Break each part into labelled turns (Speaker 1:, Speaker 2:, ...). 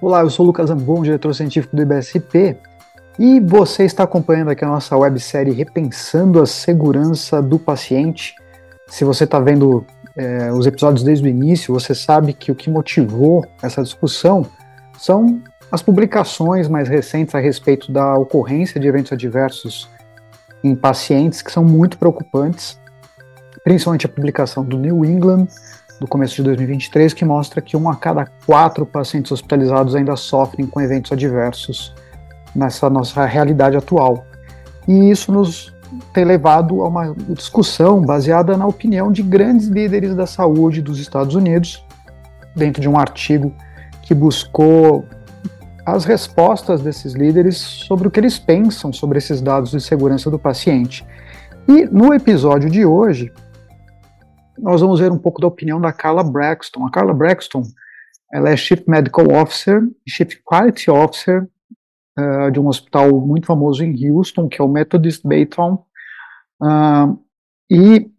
Speaker 1: Olá, eu sou o Lucas Ambon, diretor científico do IBSP, e você está acompanhando aqui a nossa websérie Repensando a Segurança do Paciente. Se você está vendo é, os episódios desde o início, você sabe que o que motivou essa discussão são as publicações mais recentes a respeito da ocorrência de eventos adversos em pacientes que são muito preocupantes, principalmente a publicação do New England do começo de 2023, que mostra que um a cada quatro pacientes hospitalizados ainda sofrem com eventos adversos nessa nossa realidade atual. E isso nos tem levado a uma discussão baseada na opinião de grandes líderes da saúde dos Estados Unidos, dentro de um artigo que buscou as respostas desses líderes sobre o que eles pensam sobre esses dados de segurança do paciente. E no episódio de hoje, nós vamos ver um pouco da opinião da Carla Braxton. A Carla Braxton, ela é Chief Medical Officer, Chief Quality Officer uh, de um hospital muito famoso em Houston, que é o Methodist Baytown. Uh, e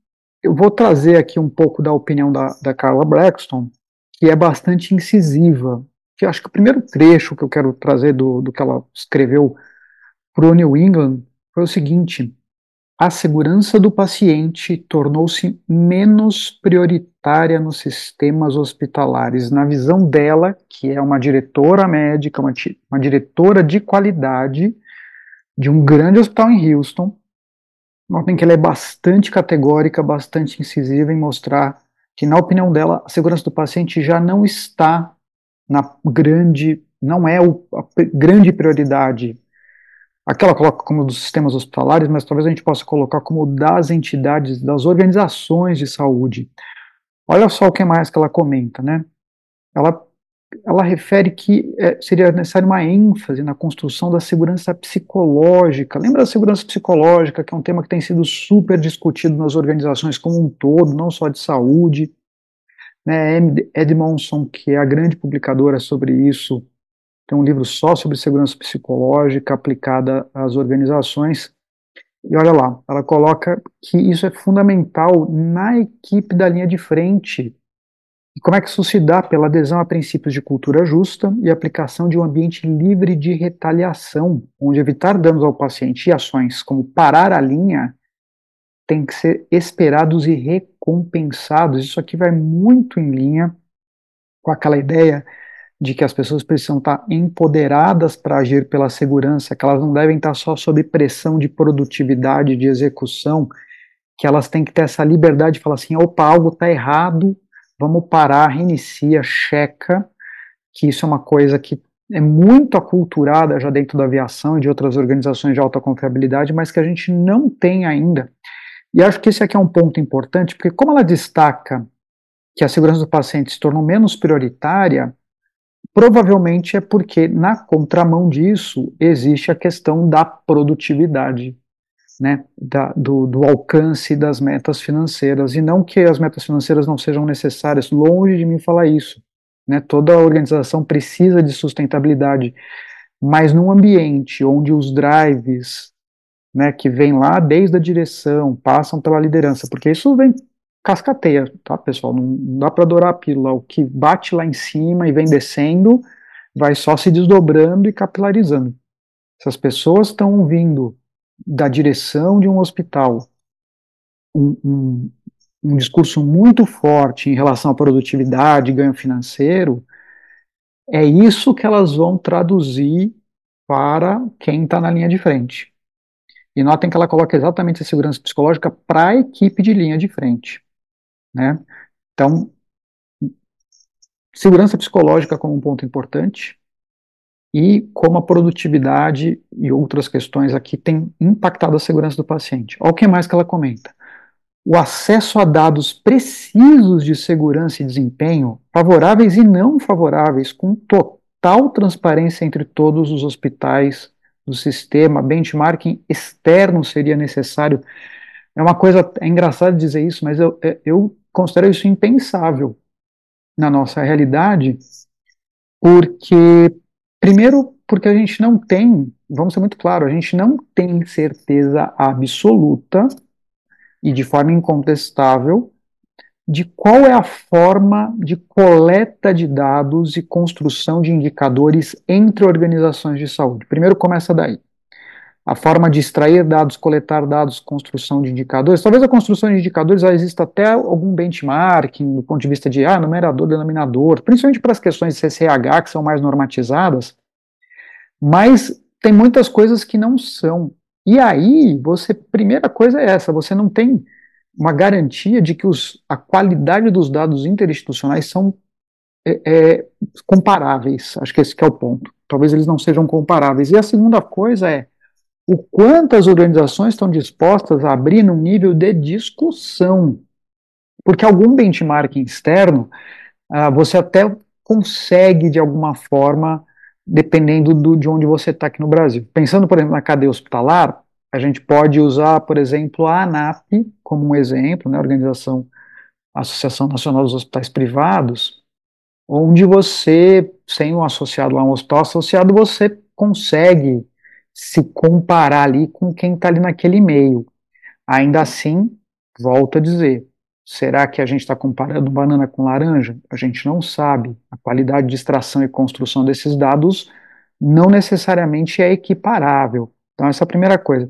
Speaker 1: eu vou trazer aqui um pouco da opinião da, da Carla Braxton, que é bastante incisiva. Que acho que o primeiro trecho que eu quero trazer do, do que ela escreveu para o New England foi o seguinte: a segurança do paciente tornou-se menos prioritária nos sistemas hospitalares. Na visão dela, que é uma diretora médica, uma, uma diretora de qualidade de um grande hospital em Houston, notem que ela é bastante categórica, bastante incisiva em mostrar que, na opinião dela, a segurança do paciente já não está na grande, não é a grande prioridade Aquela coloca como dos sistemas hospitalares, mas talvez a gente possa colocar como das entidades, das organizações de saúde. Olha só o que mais que ela comenta, né? Ela, ela refere que é, seria necessário uma ênfase na construção da segurança psicológica. Lembra da segurança psicológica, que é um tema que tem sido super discutido nas organizações como um todo, não só de saúde. Né, Edmondson, que é a grande publicadora sobre isso, tem um livro só sobre segurança psicológica aplicada às organizações. E olha lá, ela coloca que isso é fundamental na equipe da linha de frente. E como é que isso se dá? Pela adesão a princípios de cultura justa e aplicação de um ambiente livre de retaliação, onde evitar danos ao paciente e ações como parar a linha têm que ser esperados e recompensados. Isso aqui vai muito em linha com aquela ideia de que as pessoas precisam estar empoderadas para agir pela segurança, que elas não devem estar só sob pressão de produtividade, de execução, que elas têm que ter essa liberdade de falar assim: opa, algo está errado, vamos parar, reinicia, checa, que isso é uma coisa que é muito aculturada já dentro da aviação e de outras organizações de alta confiabilidade, mas que a gente não tem ainda. E acho que esse aqui é um ponto importante, porque como ela destaca que a segurança do paciente se tornou menos prioritária, Provavelmente é porque, na contramão disso, existe a questão da produtividade, né, da, do, do, alcance das metas financeiras, e não que as metas financeiras não sejam necessárias, longe de mim falar isso. Né, toda organização precisa de sustentabilidade, mas num ambiente onde os drives né, que vêm lá desde a direção, passam pela liderança, porque isso vem cascateia, tá, pessoal? Não, dá para adorar a pílula. O que bate lá em cima e vem descendo vai só se desdobrando e capilarizando. Se as pessoas estão vindo da direção de um hospital um, um, um discurso muito forte em relação à produtividade, ganho financeiro, é isso que elas vão traduzir para quem está na linha de frente. E notem que ela coloca exatamente a segurança psicológica para a equipe de linha de frente. Né? Então, segurança psicológica como um ponto importante e como a produtividade e outras questões aqui têm impactado a segurança do paciente. Olha o que mais que ela comenta. O acesso a dados precisos de segurança e desempenho, favoráveis e não favoráveis, com total transparência entre todos os hospitais do sistema, benchmarking externo seria necessário. É uma coisa, é engraçado dizer isso, mas eu, é, eu considero isso impensável na nossa realidade, porque, primeiro, porque a gente não tem, vamos ser muito claro, a gente não tem certeza absoluta e de forma incontestável de qual é a forma de coleta de dados e construção de indicadores entre organizações de saúde. Primeiro começa daí. A forma de extrair dados, coletar dados, construção de indicadores. Talvez a construção de indicadores já exista até algum benchmarking do ponto de vista de ah, numerador, denominador, principalmente para as questões de CCH que são mais normatizadas. Mas tem muitas coisas que não são. E aí, você, primeira coisa é essa, você não tem uma garantia de que os, a qualidade dos dados interinstitucionais são é, é, comparáveis. Acho que esse que é o ponto. Talvez eles não sejam comparáveis. E a segunda coisa é o quanto as organizações estão dispostas a abrir num nível de discussão. Porque algum benchmarking externo, ah, você até consegue, de alguma forma, dependendo do, de onde você está aqui no Brasil. Pensando, por exemplo, na cadeia hospitalar, a gente pode usar, por exemplo, a ANAP como um exemplo, né, a Organização Associação Nacional dos Hospitais Privados, onde você, sem um associado lá, um hospital associado, você consegue se comparar ali com quem está ali naquele meio. Ainda assim, volto a dizer, será que a gente está comparando banana com laranja? A gente não sabe. A qualidade de extração e construção desses dados não necessariamente é equiparável. Então, essa é a primeira coisa.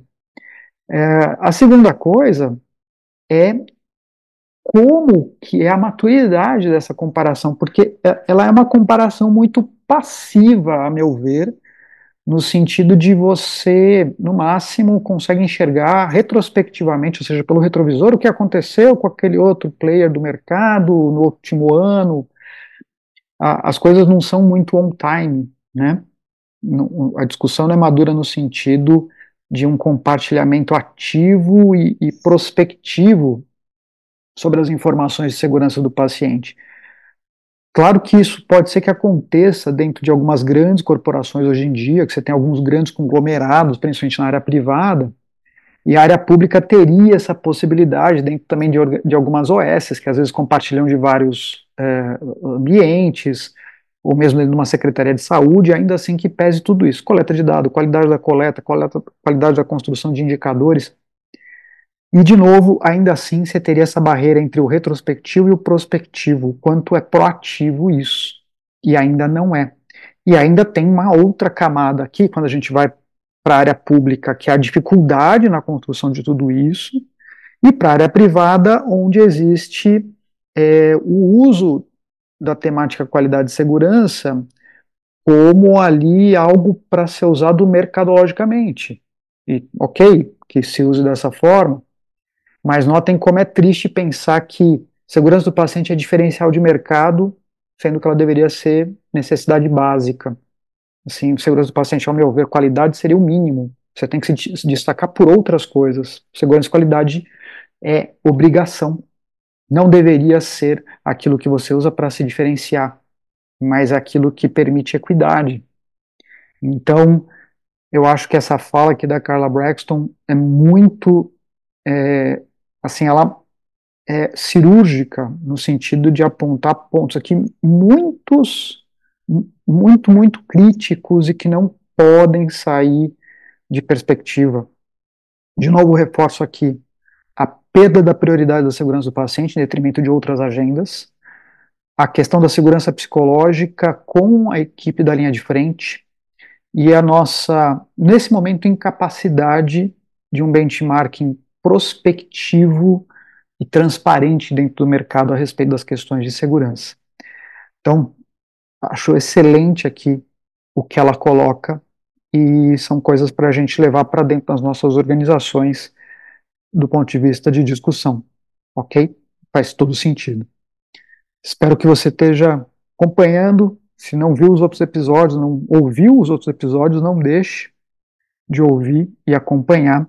Speaker 1: É, a segunda coisa é como que é a maturidade dessa comparação, porque é, ela é uma comparação muito passiva, a meu ver, no sentido de você, no máximo, consegue enxergar retrospectivamente, ou seja, pelo retrovisor, o que aconteceu com aquele outro player do mercado no último ano. As coisas não são muito on time, né? a discussão não é madura no sentido de um compartilhamento ativo e, e prospectivo sobre as informações de segurança do paciente. Claro que isso pode ser que aconteça dentro de algumas grandes corporações hoje em dia, que você tem alguns grandes conglomerados, principalmente na área privada, e a área pública teria essa possibilidade dentro também de, de algumas OS, que às vezes compartilham de vários é, ambientes, ou mesmo dentro de uma secretaria de saúde, ainda assim que pese tudo isso. Coleta de dados, qualidade da coleta, coleta, qualidade da construção de indicadores. E, de novo, ainda assim, você teria essa barreira entre o retrospectivo e o prospectivo, quanto é proativo isso. E ainda não é. E ainda tem uma outra camada aqui, quando a gente vai para a área pública, que é a dificuldade na construção de tudo isso, e para a área privada, onde existe é, o uso da temática qualidade e segurança como ali algo para ser usado mercadologicamente. E ok, que se use dessa forma, mas notem como é triste pensar que segurança do paciente é diferencial de mercado, sendo que ela deveria ser necessidade básica. Assim, segurança do paciente, ao meu ver, qualidade seria o mínimo. Você tem que se destacar por outras coisas. Segurança e qualidade é obrigação não deveria ser aquilo que você usa para se diferenciar, mas aquilo que permite equidade. Então, eu acho que essa fala aqui da Carla Braxton é muito, é, assim, ela é cirúrgica no sentido de apontar pontos aqui muitos, muito, muito críticos e que não podem sair de perspectiva. De novo, reforço aqui, perda da prioridade da segurança do paciente em detrimento de outras agendas, a questão da segurança psicológica com a equipe da linha de frente e a nossa, nesse momento, incapacidade de um benchmarking prospectivo e transparente dentro do mercado a respeito das questões de segurança. Então, acho excelente aqui o que ela coloca e são coisas para a gente levar para dentro das nossas organizações do ponto de vista de discussão, ok? Faz todo sentido. Espero que você esteja acompanhando. Se não viu os outros episódios, não ouviu os outros episódios, não deixe de ouvir e acompanhar.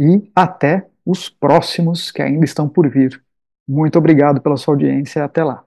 Speaker 1: E até os próximos que ainda estão por vir. Muito obrigado pela sua audiência. Até lá.